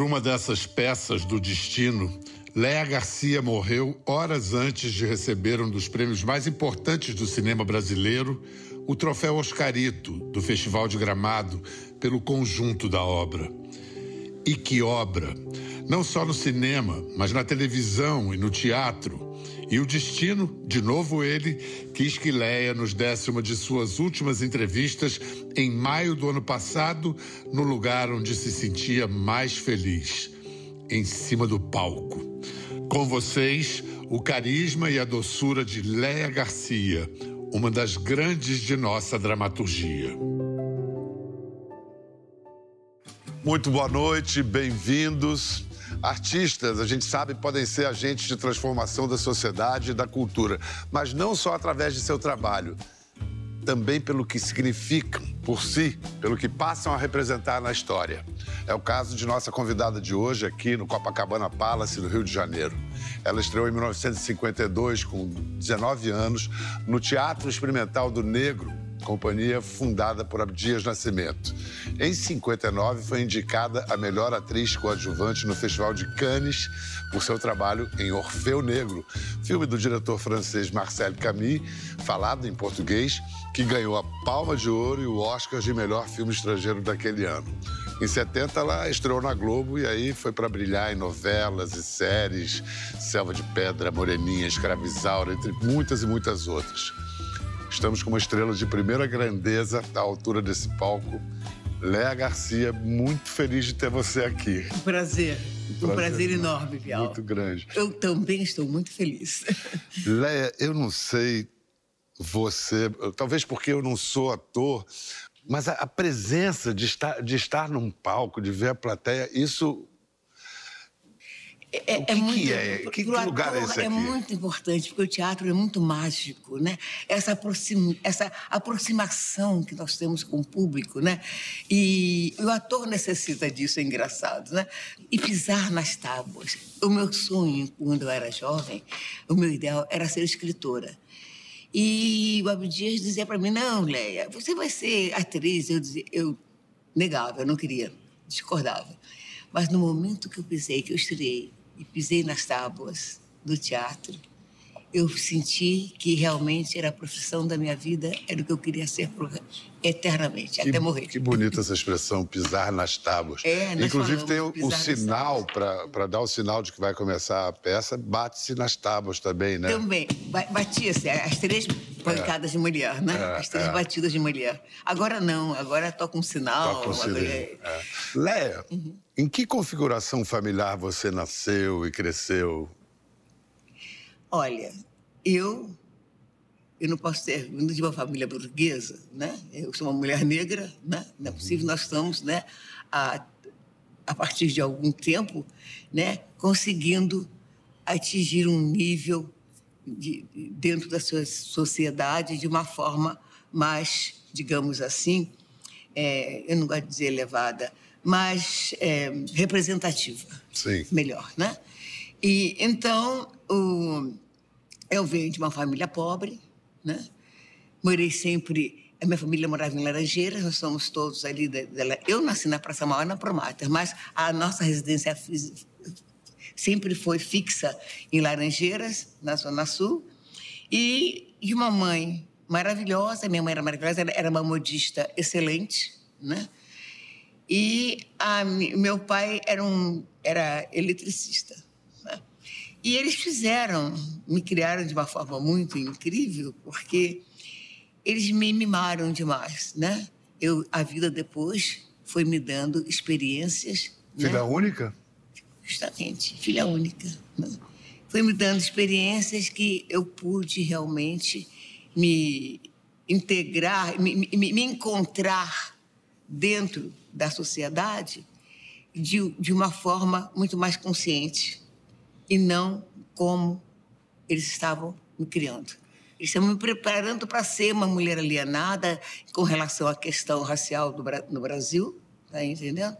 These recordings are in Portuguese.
por uma dessas peças do destino, Léa Garcia morreu horas antes de receber um dos prêmios mais importantes do cinema brasileiro, o troféu Oscarito, do Festival de Gramado, pelo conjunto da obra. E que obra! Não só no cinema, mas na televisão e no teatro. E o destino, de novo ele, quis que Leia nos desse uma de suas últimas entrevistas em maio do ano passado, no lugar onde se sentia mais feliz, em cima do palco. Com vocês, o carisma e a doçura de Leia Garcia, uma das grandes de nossa dramaturgia. Muito boa noite, bem-vindos. Artistas, a gente sabe, podem ser agentes de transformação da sociedade e da cultura, mas não só através de seu trabalho, também pelo que significam por si, pelo que passam a representar na história. É o caso de nossa convidada de hoje aqui no Copacabana Palace, no Rio de Janeiro. Ela estreou em 1952, com 19 anos, no Teatro Experimental do Negro, companhia fundada por Abdias Nascimento. Em 59, foi indicada a melhor atriz coadjuvante no Festival de Cannes por seu trabalho em Orfeu Negro, filme do diretor francês Marcel Camus, falado em português, que ganhou a Palma de Ouro e o Oscar de melhor filme estrangeiro daquele ano. Em 70, ela estreou na Globo e aí foi para brilhar em novelas e séries, Selva de Pedra, Moreninha, Escravizaura, entre muitas e muitas outras. Estamos com uma estrela de primeira grandeza à altura desse palco. Léa Garcia, muito feliz de ter você aqui. Um prazer. Um prazer, um prazer enorme, Bial. Muito grande. Eu também estou muito feliz. Léa, eu não sei você, talvez porque eu não sou ator, mas a, a presença de estar, de estar num palco, de ver a plateia, isso é, o que, é muito, que é? Que, que lugar é esse aqui? É muito importante, porque o teatro é muito mágico, né? Essa, aproxima, essa aproximação que nós temos com o público, né? E o ator necessita disso, é engraçado, né? E pisar nas tábuas. O meu sonho, quando eu era jovem, o meu ideal era ser escritora. E o Abdias dizia para mim, não, Leia, você vai ser atriz. Eu, dizia, eu negava, eu não queria, discordava. Mas no momento que eu pisei, que eu estreiei, e pisei nas tábuas do teatro, eu senti que realmente era a profissão da minha vida, era o que eu queria ser eternamente, que, até morrer. Que bonita essa expressão, pisar nas tábuas. É, Inclusive tem o, o sinal, para dar o sinal de que vai começar a peça, bate-se nas tábuas também, né? Também, batia-se, as três pancadas é. de mulher, né? É, as três é. batidas de mulher. Agora não, agora toca um sinal. Toca um sinal. É. Léa, uhum. em que configuração familiar você nasceu e cresceu? Olha, eu eu não posso ter vindo de uma família burguesa, né? Eu sou uma mulher negra, né? Não é possível. Nós estamos, né? A, a partir de algum tempo, né? Conseguindo atingir um nível de, dentro da sua sociedade de uma forma mais, digamos assim, é, eu não gosto de dizer elevada, mas é, representativa. Sim. Melhor, né? E então o, eu venho de uma família pobre, né? Morei sempre. A minha família morava em Laranjeiras, nós somos todos ali. Dela. Eu nasci na Praça Maior, na Promater, mas a nossa residência sempre foi fixa em Laranjeiras, na Zona Sul. E de uma mãe maravilhosa, minha mãe era maravilhosa, era uma modista excelente, né? E a, meu pai era um era eletricista. E eles fizeram, me criaram de uma forma muito incrível, porque eles me mimaram demais, né? Eu, a vida depois foi me dando experiências. Filha né? única? Justamente, filha única. Foi me dando experiências que eu pude realmente me integrar, me, me, me encontrar dentro da sociedade de, de uma forma muito mais consciente e não como eles estavam me criando. Eles estavam me preparando para ser uma mulher alienada com relação à questão racial do, no Brasil, tá entendendo?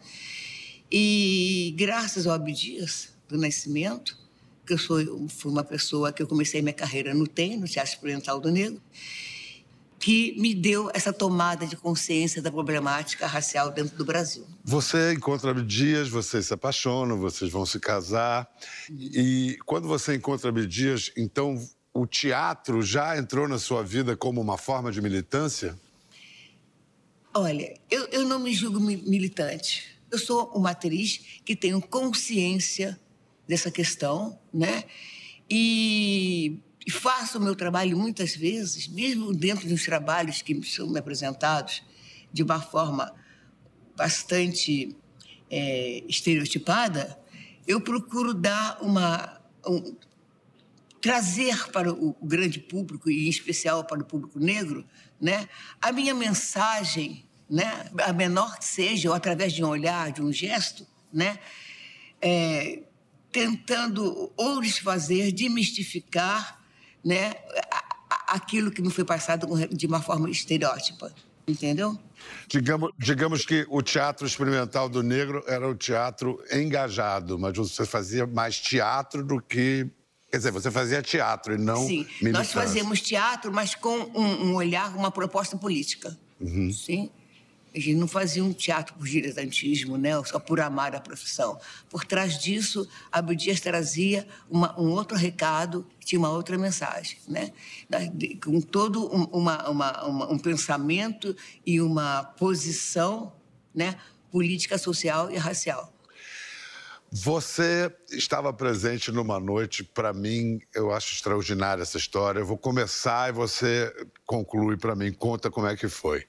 E graças ao Abdias do Nascimento, que eu sou, fui uma pessoa que eu comecei minha carreira no TEM, no Teatro Experimental do Negro, que me deu essa tomada de consciência da problemática racial dentro do Brasil. Você encontra Abdias, vocês se apaixonam, vocês vão se casar. E quando você encontra Abdias, então o teatro já entrou na sua vida como uma forma de militância? Olha, eu, eu não me julgo militante. Eu sou uma atriz que tenho consciência dessa questão, né? E e faço o meu trabalho muitas vezes, mesmo dentro dos trabalhos que são me apresentados de uma forma bastante é, estereotipada, eu procuro dar uma. Um, trazer para o grande público, e em especial para o público negro, né, a minha mensagem, né, a menor que seja, ou através de um olhar, de um gesto, né, é, tentando ou desfazer, demistificar né, aquilo que me foi passado de uma forma estereótipa, entendeu? Digamos, digamos que o teatro experimental do negro era o teatro engajado, mas você fazia mais teatro do que Quer dizer, você fazia teatro e não Sim, militância. nós fazíamos teatro, mas com um, um olhar, uma proposta política. Uhum. Sim. A gente não fazia um teatro por diletantismo, né? só por amar a profissão. Por trás disso, Abdias trazia uma, um outro recado, tinha uma outra mensagem, né? com todo um, uma, uma, um pensamento e uma posição né? política, social e racial. Você estava presente numa noite, para mim, eu acho extraordinária essa história. Eu vou começar e você conclui para mim, conta como é que foi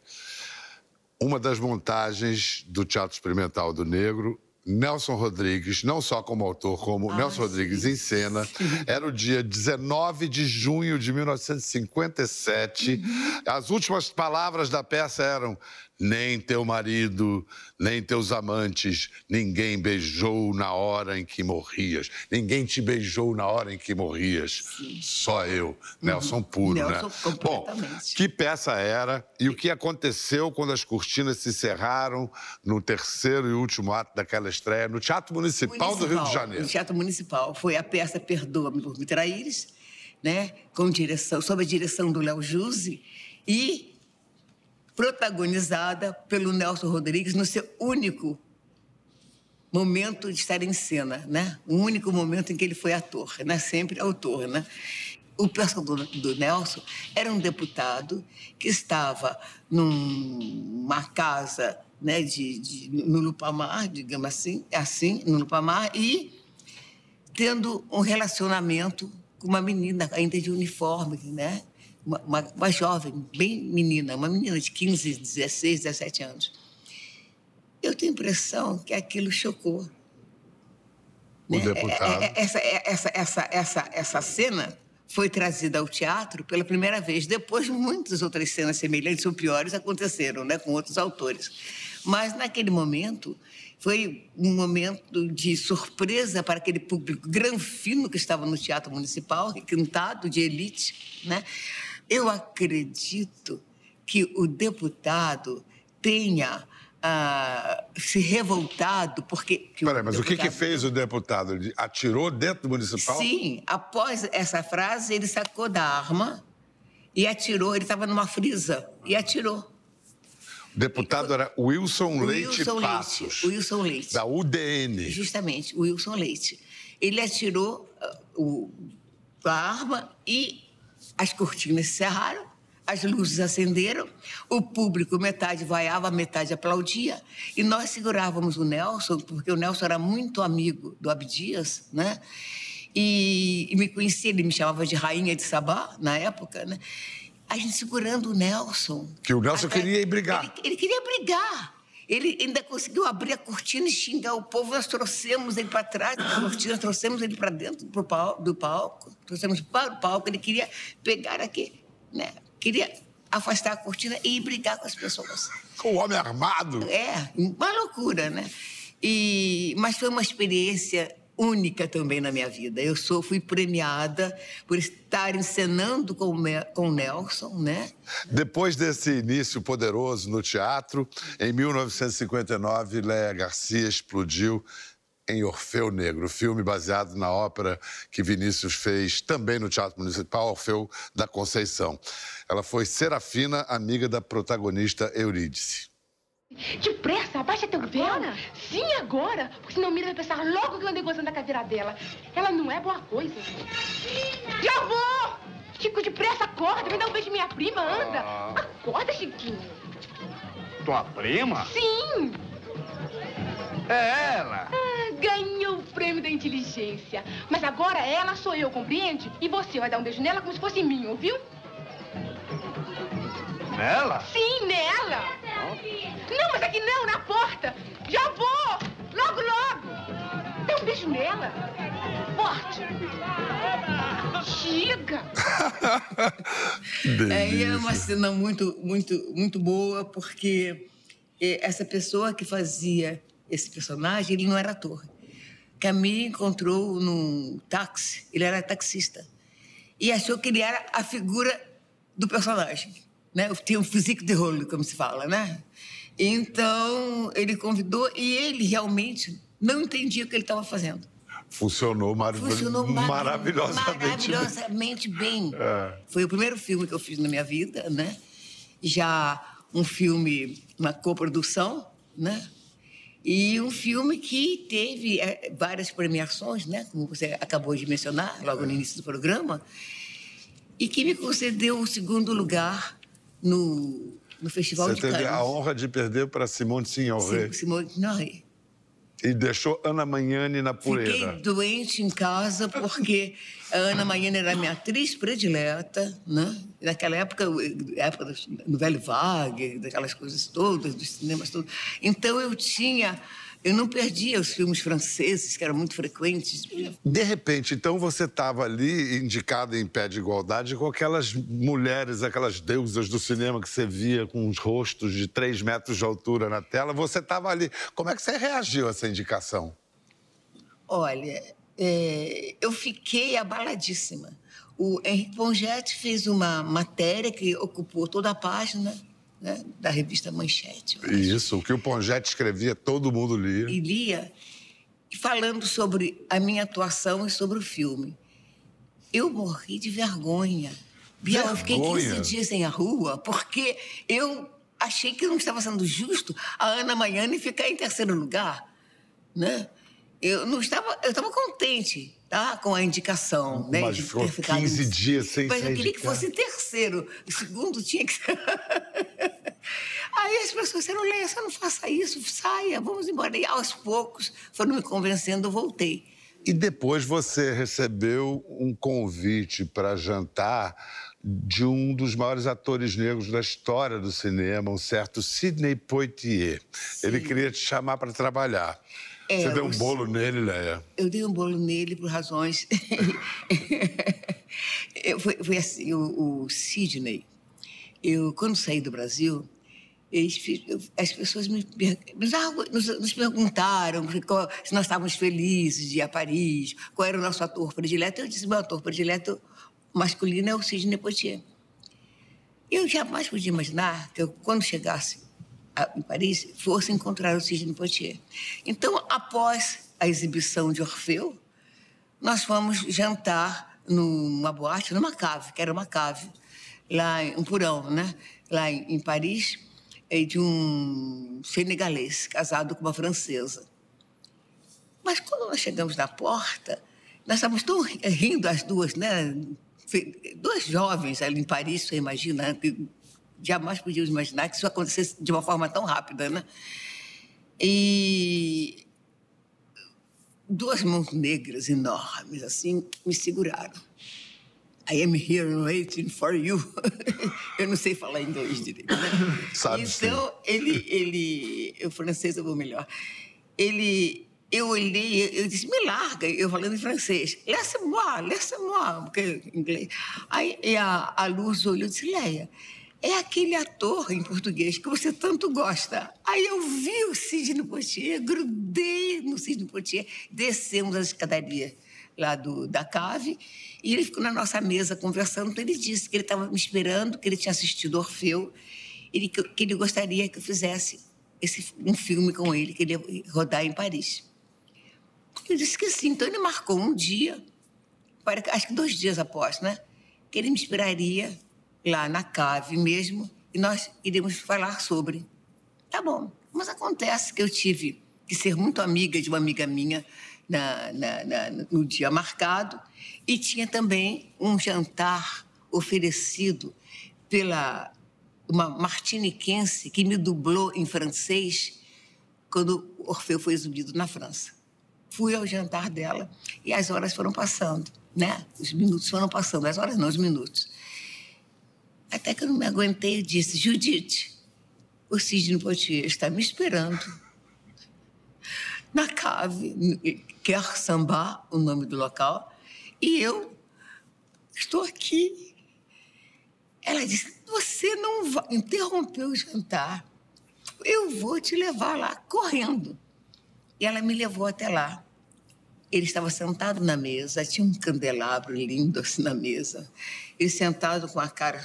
uma das montagens do Teatro Experimental do Negro Nelson Rodrigues, não só como autor, como ah, Nelson sim. Rodrigues em cena. Era o dia 19 de junho de 1957. Uhum. As últimas palavras da peça eram: nem teu marido, nem teus amantes, ninguém beijou na hora em que morrias. Ninguém te beijou na hora em que morrias. Sim. Só eu. Uhum. Nelson puro, Nelson, né? Bom, que peça era e o que aconteceu quando as cortinas se cerraram no terceiro e último ato daquela estreia no Teatro Municipal, Municipal do Rio de Janeiro? No Teatro Municipal. Foi a peça Perdoa-me por me traíres, né? Com direção, sob a direção do Léo Juse e protagonizada pelo Nelson Rodrigues no seu único momento de estar em cena, né? O único momento em que ele foi ator, né? Sempre autor, né? O personagem do, Nelson era um deputado que estava numa casa, né, de, de, no Lupamar, digamos assim, assim, no Lupamar, e tendo um relacionamento com uma menina ainda de uniforme, né? Uma, uma, uma, jovem, bem menina, uma menina de 15, 16, 17 anos. Eu tenho a impressão que aquilo chocou. O né? deputado. É, é, essa, é, essa, essa, essa, essa cena foi trazida ao teatro pela primeira vez. Depois, muitas outras cenas semelhantes ou piores aconteceram, né, com outros autores. Mas, naquele momento, foi um momento de surpresa para aquele público granfino que estava no Teatro Municipal, requintado, de elite, né? Eu acredito que o deputado tenha ah, se revoltado porque. Peraí, mas deputado... o que, que fez o deputado? Ele atirou dentro do municipal? Sim, após essa frase, ele sacou da arma e atirou. Ele estava numa frisa e atirou. O deputado era Wilson Leite Wilson Passos. Leite, Wilson Leite. Da UDN. Justamente, Wilson Leite. Ele atirou uh, o, a arma e as cortinas se cerraram, as luzes acenderam, o público metade vaiava, metade aplaudia, e nós segurávamos o Nelson, porque o Nelson era muito amigo do Abdias, né? E, e me conhecia, ele me chamava de Rainha de Sabá, na época, né? A gente segurando o Nelson. Que o Nelson até, queria ir brigar. Ele, ele queria brigar. Ele ainda conseguiu abrir a cortina e xingar o povo. Nós trouxemos ele para trás da cortina, trouxemos ele para dentro do palco, do palco, trouxemos para o palco. Ele queria pegar aqui, né? Queria afastar a cortina e ir brigar com as pessoas. Com o homem armado? É, uma loucura, né? E, mas foi uma experiência única também na minha vida. Eu sou, fui premiada por estar encenando com, com Nelson, né? Depois desse início poderoso no teatro, em 1959, Léa Garcia explodiu em Orfeu Negro, filme baseado na ópera que Vinícius fez também no Teatro Municipal Orfeu da Conceição. Ela foi Serafina, amiga da protagonista Eurídice. Depressa, abaixa teu véu. Sim, agora. Porque senão Mira vai pensar logo que eu andei gozando da cadeira dela. Ela não é boa coisa. Já vou! Chico, depressa, acorda. Me dá um beijo minha prima, anda. Ah. Acorda, Chiquinho. Tua prima? Sim. É ela. Ah, ganhou o prêmio da inteligência. Mas agora ela sou eu, compreende? E você vai dar um beijo nela como se fosse mim, ouviu? Nela? Sim, nela. Não, mas aqui não, na porta. Já vou. Logo, logo. Dá um beijo nela. Forte. Chega. é, é uma cena muito, muito, muito boa, porque essa pessoa que fazia esse personagem, ele não era ator. Camille encontrou num táxi, ele era taxista, e achou que ele era a figura do personagem. Né? Tinha um físico de rolo, como se fala, né? Então, ele convidou e ele realmente não entendia o que ele estava fazendo. Funcionou, mar... Funcionou maravilhosamente, maravilhosamente bem. bem. É. Foi o primeiro filme que eu fiz na minha vida, né? Já um filme, uma coprodução, né? E um filme que teve é, várias premiações, né? Como você acabou de mencionar logo no início do programa, e que me concedeu o segundo lugar no, no Festival você de Cannes. Você teve a honra de perder para Simone Signoret. Simone Signoret. E deixou Ana Magnani na poeira. Fiquei doente em casa porque a Ana Magnani era minha atriz predileta, né? Naquela época, época do Velho Vague, daquelas coisas todas, dos cinemas todos. Então eu tinha eu não perdia os filmes franceses, que eram muito frequentes. De repente, então, você estava ali indicada em pé de igualdade com aquelas mulheres, aquelas deusas do cinema que você via com os rostos de três metros de altura na tela. Você estava ali. Como é que você reagiu a essa indicação? Olha, é, eu fiquei abaladíssima. O Henrique Pongetti fez uma matéria que ocupou toda a página né, da revista Manchete. Isso, o que o Pongetti escrevia, todo mundo lia. E lia, falando sobre a minha atuação e sobre o filme. Eu morri de vergonha. Biel, eu fiquei 15 dias em a rua porque eu achei que não estava sendo justo a Ana Maiane ficar em terceiro lugar, né? Eu não estava, eu estava contente, tá, com a indicação, né, Mas de ficou ter ficado 15 dias sem Mas eu queria que fosse terceiro, o segundo tinha que ser Aí as pessoas disseram, Leia, você não faça isso, saia, vamos embora. E aos poucos foram me convencendo, eu voltei. E depois você recebeu um convite para jantar de um dos maiores atores negros da história do cinema, um certo Sidney Poitier. Sim. Ele queria te chamar para trabalhar. É, você deu um bolo nele, Leia? Eu dei um bolo nele por razões. foi, foi assim: o, o Sidney, eu, quando saí do Brasil, as pessoas me, nos, nos perguntaram se nós estávamos felizes de ir a Paris, qual era o nosso ator predileto. Eu disse: meu ator predileto masculino é o Sidney Poitier. Eu jamais podia imaginar que eu, quando chegasse em Paris, fosse encontrar o Sidney Poitier. Então, após a exibição de Orfeu, nós fomos jantar numa boate, numa cave, que era uma cave, lá em um porão, né? lá em, Paris, de um senegalês casado com uma francesa. Mas quando nós chegamos na porta, nós estávamos tão rindo as duas, né? Duas jovens ali em Paris, você imagina, jamais podíamos imaginar que isso acontecesse de uma forma tão rápida, né? E duas mãos negras enormes assim me seguraram. I am here waiting for you. eu não sei falar inglês direito, né? Sabe então, sim. ele, ele, o francês eu vou melhor. Ele, eu olhei, eu disse, me larga, eu falando em francês. Laisse-moi, laisse-moi, porque em inglês. Aí a, a Luz olhou e disse, Leia, é aquele ator em português que você tanto gosta. Aí eu vi o Sidney Poitier, grudei no Sidney Poitier, descemos as escadarias lá do, da cave, e ele ficou na nossa mesa conversando. Então ele disse que ele estava me esperando, que ele tinha assistido Orfeu, e que, que ele gostaria que eu fizesse esse, um filme com ele, que ele ia rodar em Paris. Eu disse que sim. Então ele marcou um dia, acho que dois dias após, né? Que ele me esperaria lá na cave mesmo e nós iríamos falar sobre. Tá bom. Mas acontece que eu tive que ser muito amiga de uma amiga minha na, na, na, no dia marcado e tinha também um jantar oferecido pela uma martiniquense que me dublou em francês quando Orfeu foi exibido na França. Fui ao jantar dela e as horas foram passando, né? Os minutos foram passando, as horas não, os minutos. Até que eu não me aguentei e disse, Judite, o Sidney Poitier está me esperando na cave, Quer Samba, o nome do local, e eu estou aqui. Ela disse, você não vai interromper o jantar. Eu vou te levar lá correndo. E ela me levou até lá. Ele estava sentado na mesa, tinha um candelabro lindo assim na mesa. Ele sentado com a cara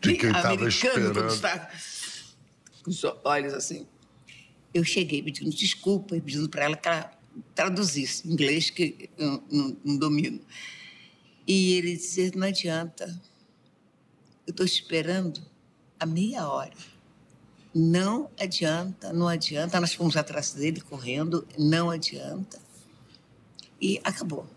de quem estava esperando. Com os olhos assim. Eu cheguei pedindo desculpa e pedindo para ela que ela traduzisse inglês, que eu não, não domino. E ele disse: não adianta, eu estou esperando há meia hora. Não adianta, não adianta. Nós fomos atrás dele correndo, não adianta. E acabou.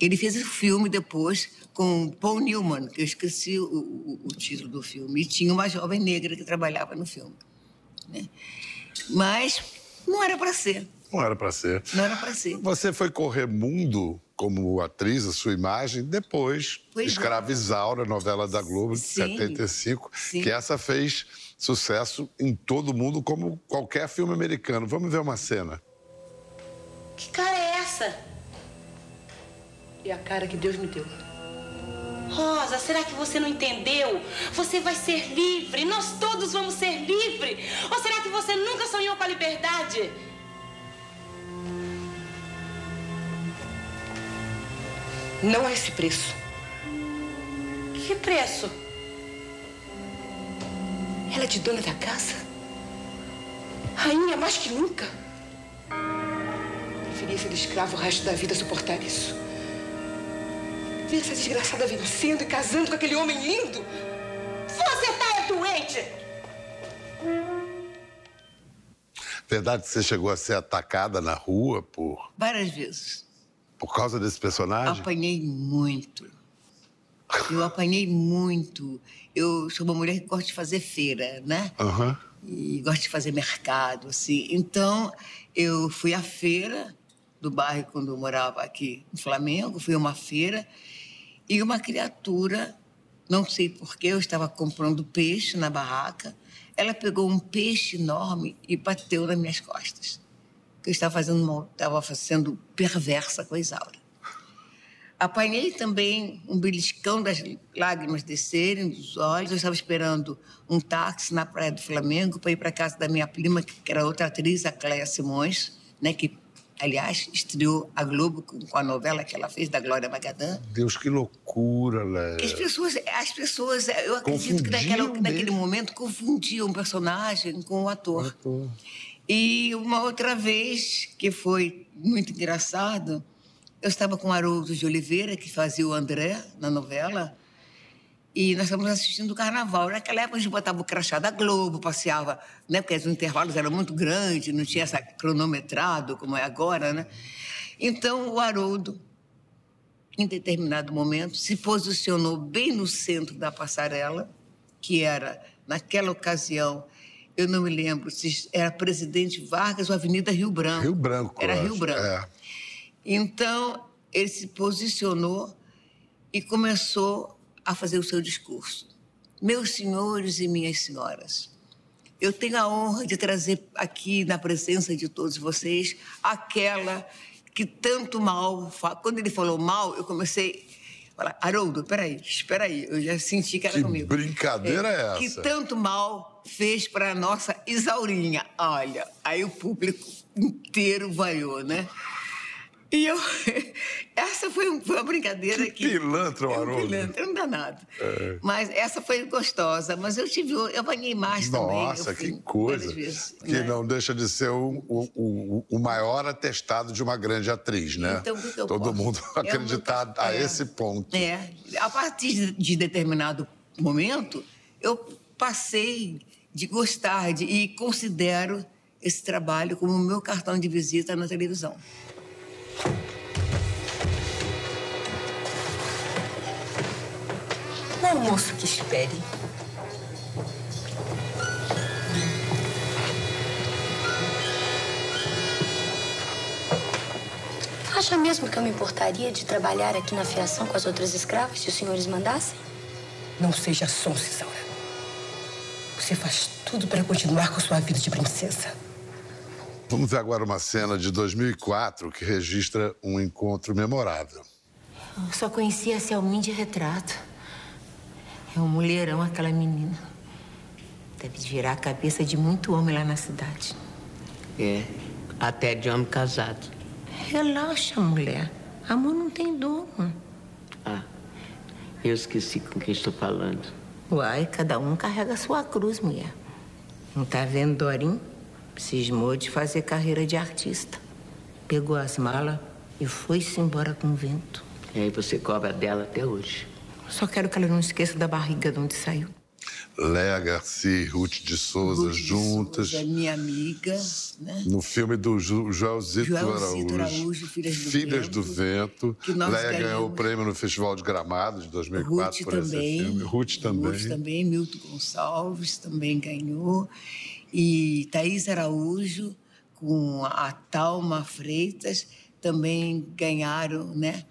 Ele fez o filme depois com Paul Newman, que eu esqueci o, o, o, título do filme, e tinha uma jovem negra que trabalhava no filme. Né? Mas não era para ser. Não era para ser. Não era para ser. Você foi correr mundo como atriz, a sua imagem, depois pois é. Escravizaura, novela da Globo de sim, 75, sim. que essa fez sucesso em todo mundo, como qualquer filme americano. Vamos ver uma cena. Que cara é essa? É a cara que Deus me deu. Rosa, será que você não entendeu? Você vai ser livre, nós todos vamos ser livres. Ou será que você nunca sonhou com a liberdade? Não há esse preço. Que preço? Ela é de dona da casa. Rainha mais que nunca. Preferia ser escravo o resto da vida suportar isso. Ver essa desgraçada vencendo e casando com aquele homem lindo. Você tá doente! Verdade que você chegou a ser atacada na rua por. Várias vezes. Por causa desse personagem? Apanhei muito. Eu apanhei muito. Eu sou uma mulher que gosta de fazer feira, né? Uhum. E gosto de fazer mercado, assim. Então, eu fui à feira do bairro quando eu morava aqui no Flamengo. Fui a uma feira e uma criatura, não sei porquê, eu estava comprando peixe na barraca. Ela pegou um peixe enorme e bateu nas minhas costas que eu estava fazendo mal, estava sendo perversa com a Isaura. Apanhei também um beliscão das lágrimas descerem dos olhos. Eu estava esperando um táxi na Praia do Flamengo para ir para casa da minha prima, que era outra atriz, a Cléia Simões, né, que, aliás, estreou a Globo com, a novela que ela fez, da Glória Magadã. Deus, que loucura, Léa. As pessoas, as pessoas eu acredito que naquela, naquele momento confundiam o personagem com o ator. O ator. E uma outra vez, que foi muito engraçado, eu estava com o Haroldo de Oliveira, que fazia o André na novela, e nós estávamos assistindo o carnaval. Naquela época a gente botava o crachá da Globo, passeava, né? Porque os intervalos eram muito grandes, não tinha essa cronometrado como é agora, né? Então o Haroldo, em determinado momento, se posicionou bem no centro da passarela, que era, naquela ocasião, eu não me lembro se era Presidente Vargas ou Avenida Rio Branco. Rio Branco. Era Rio. Branco. É. Então, ele se posicionou e começou a fazer o seu discurso. Meus senhores e minhas senhoras, eu tenho a honra de trazer aqui, na presença de todos vocês, aquela que tanto mal. Quando ele falou mal, eu comecei Fala, Haroldo, peraí, espera aí, eu já senti que era que comigo. brincadeira é, é essa? Que tanto mal fez para nossa Isaurinha. Olha, aí o público inteiro vaiou, né? E eu. Essa foi, foi uma brincadeira que. que pilantra, é um Haroldo. pilantra, um danado. É. Mas essa foi gostosa. Mas eu tive. Eu apanhei mais Nossa, também. Nossa, que coisa. Vezes, que né? não deixa de ser o, o, o, maior atestado de uma grande atriz, né? Então, que que Todo posso? mundo acreditar a é, esse ponto. É. A partir de determinado momento, eu passei de gostar de, e considero esse trabalho como o meu cartão de visita na televisão. Não, moço, que espere. Acha mesmo que eu me importaria de trabalhar aqui na fiação com as outras escravas se os senhores mandassem? Não seja sonsa, Isaura. Você faz tudo para continuar com sua vida de princesa. Vamos ver agora uma cena de 2004 que registra um encontro memorável. Eu só conhecia a Selmin de retrato. É um mulherão aquela menina. Deve virar a cabeça de muito homem lá na cidade. É, até de homem casado. Relaxa, mulher. Amor não tem dono. Ah, eu esqueci com quem estou falando. Uai, cada um carrega a sua cruz, mulher. Não tá vendo, Dorim? Cismou de fazer carreira de artista. Pegou as malas e foi-se embora com o vento. E aí você cobra dela até hoje. Só quero que ela não esqueça da barriga de onde saiu. Léa Garcia e Ruth de Souza Ruth de juntas. Souza, minha amiga. Né? No filme do Ju, Joelzito Araújo, Araújo, Filhas do Filhas Vento, do Vento. Léa ganhou o prêmio no Festival de Gramado de 2004 Ruth por também. esse filme. Ruth também. Ruth também, Milton Gonçalves também ganhou. E Thaís Araújo com a Talma Freitas também ganharam, né?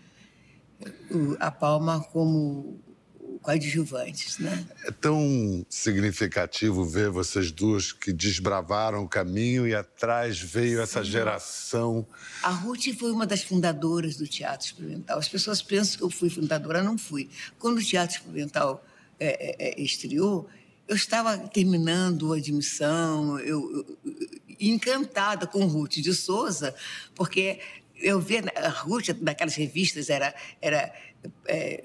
A palma como coadjuvantes, né? É tão significativo ver vocês duas que desbravaram o caminho e atrás veio essa geração. A Ruth foi uma das fundadoras do Teatro Experimental. As pessoas pensam que eu fui fundadora, não fui. Quando o Teatro Experimental é, é, é, estreou, eu estava terminando a admissão, eu- eu- encantada com Ruth de Souza, porque eu via a Ruth daquelas revistas era era é,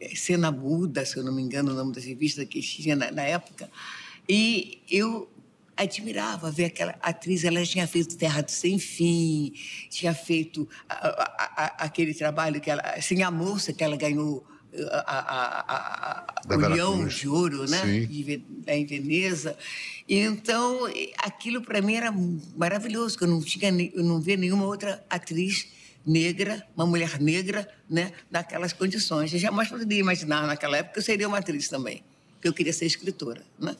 é, Cena Muda, se eu não me engano, o nome das revistas que tinha na, na época, e eu admirava ver aquela atriz. Ela tinha feito Terra do Sem Fim, tinha feito a- a- a- aquele trabalho que ela, sem a moça que ela ganhou a, a, a, o Leão de Ouro, né? De em Veneza. Então aquilo para mim era maravilhoso, que eu não tinha, eu não via nenhuma outra atriz negra, uma mulher negra, né, naquelas condições. Eu jamais poderia imaginar naquela época que eu seria uma atriz também, que eu queria ser escritora, né?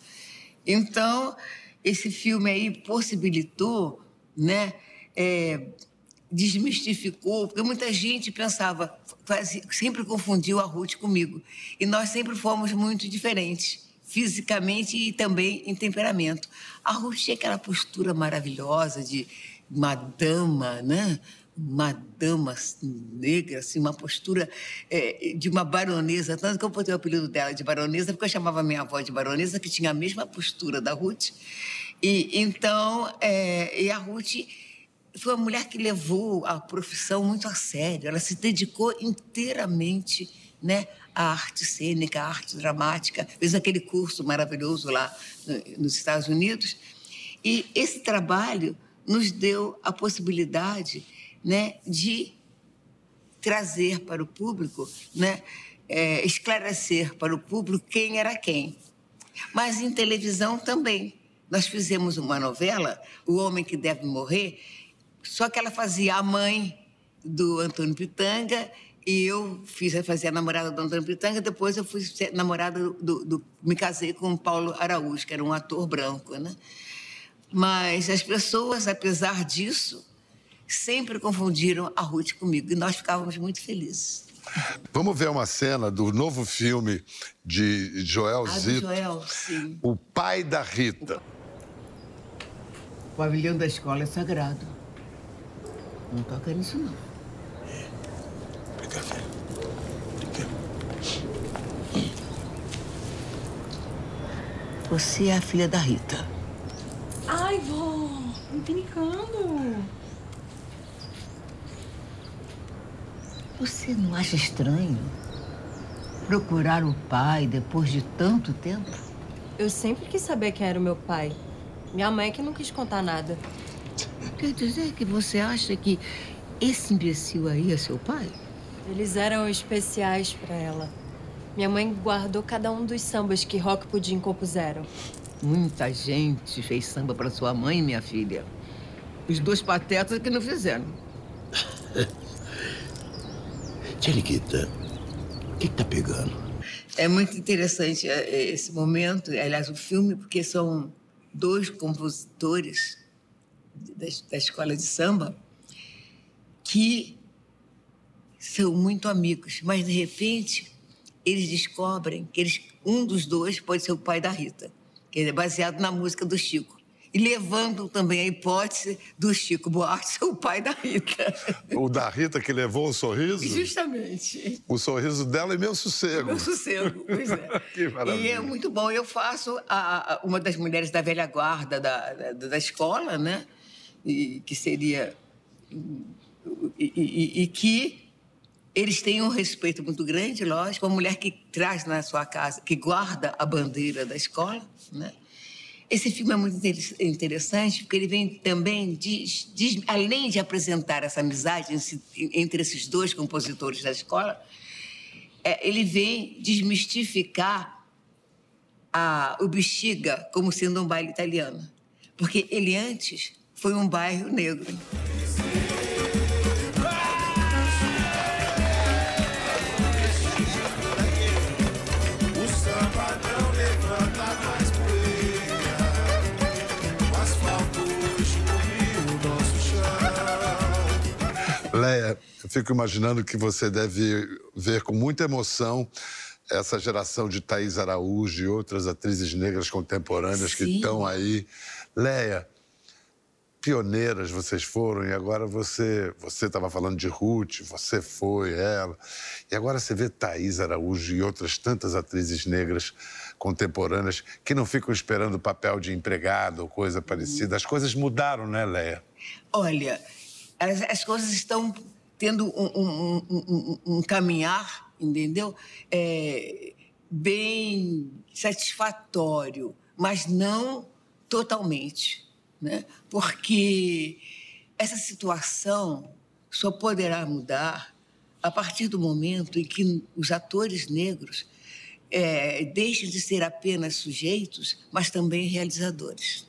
Então esse filme aí possibilitou, né, é, desmistificou, porque muita gente pensava, sempre confundiu a Ruth comigo. E nós sempre fomos muito diferentes, fisicamente e também em temperamento. A Ruth tinha aquela postura maravilhosa de uma dama, né? Uma dama negra, assim, uma postura eh, de uma baronesa. Tanto que eu botei o apelido dela de baronesa, porque eu chamava minha avó de baronesa, que tinha a mesma postura da Ruth. E então, eh, e a Ruth foi uma mulher que levou a profissão muito a sério. Ela se dedicou inteiramente né, à arte cênica, à arte dramática. Fez aquele curso maravilhoso lá eh, nos Estados Unidos. E esse trabalho nos deu a possibilidade né, de trazer para o público, né, eh, esclarecer para o público quem era quem. Mas em televisão também. Nós fizemos uma novela, O Homem que Deve Morrer, só que ela fazia a mãe do Antônio Pitanga e eu fiz, fazia a namorada do Antônio Pitanga, depois eu fui ser namorada do, do- do- me casei com o Paulo Araújo, que era um ator branco, né? Mas as pessoas, apesar disso, sempre confundiram a Ruth comigo e nós ficávamos muito felizes. Vamos ver uma cena do novo filme de Joel Ah, Zito, Joel, sim. O Pai da Rita. O pavilhão da escola é sagrado. Não toca nisso, não. Você é a filha da Rita. Ai, vó, não brincando. Você não acha estranho procurar o pai depois de tanto tempo? Eu sempre quis saber quem era o meu pai. Minha mãe é que não quis contar nada. Quer dizer que você acha que esse imbecil aí é seu pai? Eles eram especiais para ela. Minha mãe guardou cada um dos sambas que Rock Pudim compuseram. Muita gente fez samba para sua mãe, minha filha. Os dois patetas que não fizeram. Tcheliquita, o que, que tá pegando? É muito interessante é, esse momento, aliás, o filme, porque são dois compositores da, da escola de samba que são muito amigos, mas de repente eles descobrem que eles, um dos dois pode ser o pai da Rita, que é baseado na música do Chico. E levando também a hipótese do Chico Buarque ser o pai da Rita. O da Rita que levou o sorriso? Justamente. O sorriso dela e meu sossego. Meu sossego, pois é. que maravilha. E é muito bom. Eu faço a, a, uma das mulheres da velha guarda da, da, da escola, né? E, que seria... E, e, e que eles têm um respeito muito grande, lógico. Uma mulher que traz na sua casa, que guarda a bandeira da escola, né? Esse filme é muito interessante porque ele vem também, além de apresentar essa amizade entre esses dois compositores da escola, é, ele vem desmistificar a, o Bexiga como sendo um baile italiano. Porque ele antes foi um bairro negro. Leia, eu fico imaginando que você deve ver com muita emoção essa geração de Thaís Araújo e outras atrizes negras contemporâneas Sim. que estão aí. Leia, pioneiras vocês foram e agora você você estava falando de Ruth, você foi ela. E agora você vê Thaís Araújo e outras tantas atrizes negras contemporâneas que não ficam esperando papel de empregado ou coisa parecida. As coisas mudaram, né, Leia? Olha, as, as coisas estão tendo um, um, um, um caminhar, entendeu? É, bem satisfatório, mas não totalmente, né? Porque essa situação só poderá mudar a partir do momento em que os atores negros é, deixem de ser apenas sujeitos, mas também realizadores.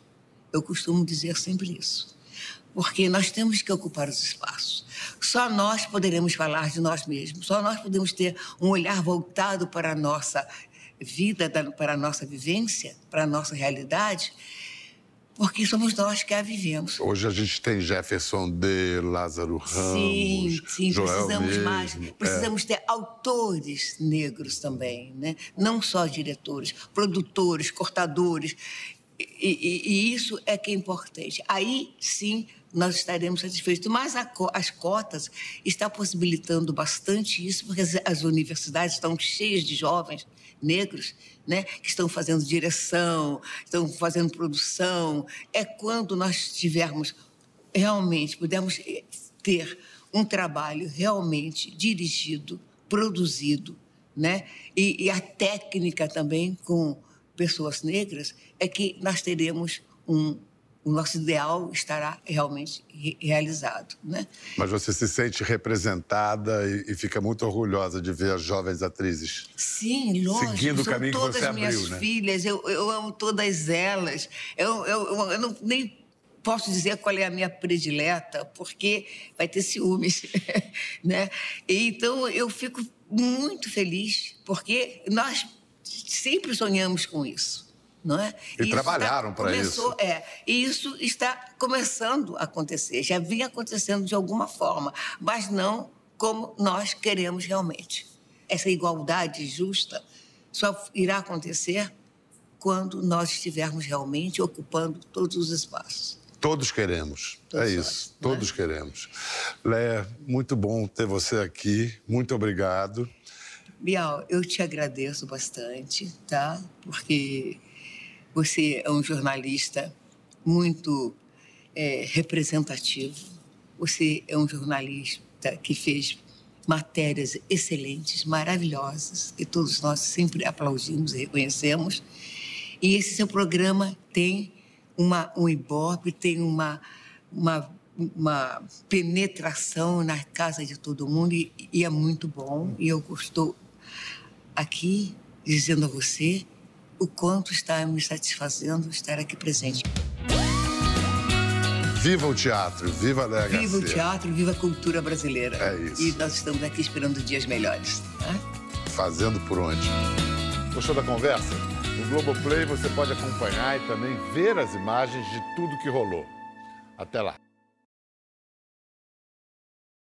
Eu costumo dizer sempre isso porque nós temos que ocupar os espaços. Só nós poderemos falar de nós mesmos, só nós podemos ter um olhar voltado para a nossa vida, para a nossa vivência, para a nossa realidade, porque somos nós que a vivemos. Hoje a gente tem Jefferson D, Lázaro Ramos, sim, sim, Joel precisamos mesmo, mais, precisamos é. ter autores negros também, né? Não só diretores, produtores, cortadores. E, e, e isso é que é importante. Aí sim nós estaremos satisfeitos. Mas a, as cotas estão possibilitando bastante isso, porque as, as, universidades estão cheias de jovens negros, né, que estão fazendo direção, estão fazendo produção. É quando nós tivermos realmente, pudermos eh, ter um trabalho realmente dirigido, produzido, né, e, e a técnica também com pessoas negras, é que nós teremos um o nosso ideal estará realmente realizado. Né? Mas você se sente representada e, e, fica muito orgulhosa de ver as jovens atrizes. Sim, lógico. Seguindo o caminho que você abriu, minhas né? filhas, eu, eu amo todas elas. Eu, eu, eu, eu não, nem posso dizer qual é a minha predileta, porque vai ter ciúmes, né? Então eu fico muito feliz, porque nós sempre sonhamos com isso não é? E, e trabalharam para isso. É, e isso está começando a acontecer, já vinha acontecendo de alguma forma, mas não como nós queremos realmente. Essa igualdade justa só irá acontecer quando nós estivermos realmente ocupando todos os espaços. Todos queremos, todos é isso, nós, todos é? queremos. Léa, muito bom ter você aqui, muito obrigado. Bial, eu te agradeço bastante, tá? Porque você é um jornalista muito é, representativo. Você é um jornalista que fez matérias excelentes, maravilhosas, que todos nós sempre aplaudimos e reconhecemos. E esse seu programa tem uma, um ibope, tem uma, uma, uma penetração na casa de todo mundo e, e é muito bom. E eu estou aqui dizendo a você o quanto está me satisfazendo estar aqui presente. Viva o teatro, viva a DHC. Viva o teatro, viva a cultura brasileira. É isso. E nós estamos aqui esperando dias melhores. Tá? Fazendo por onde? Gostou da conversa? No Globoplay você pode acompanhar e também ver as imagens de tudo que rolou. Até lá.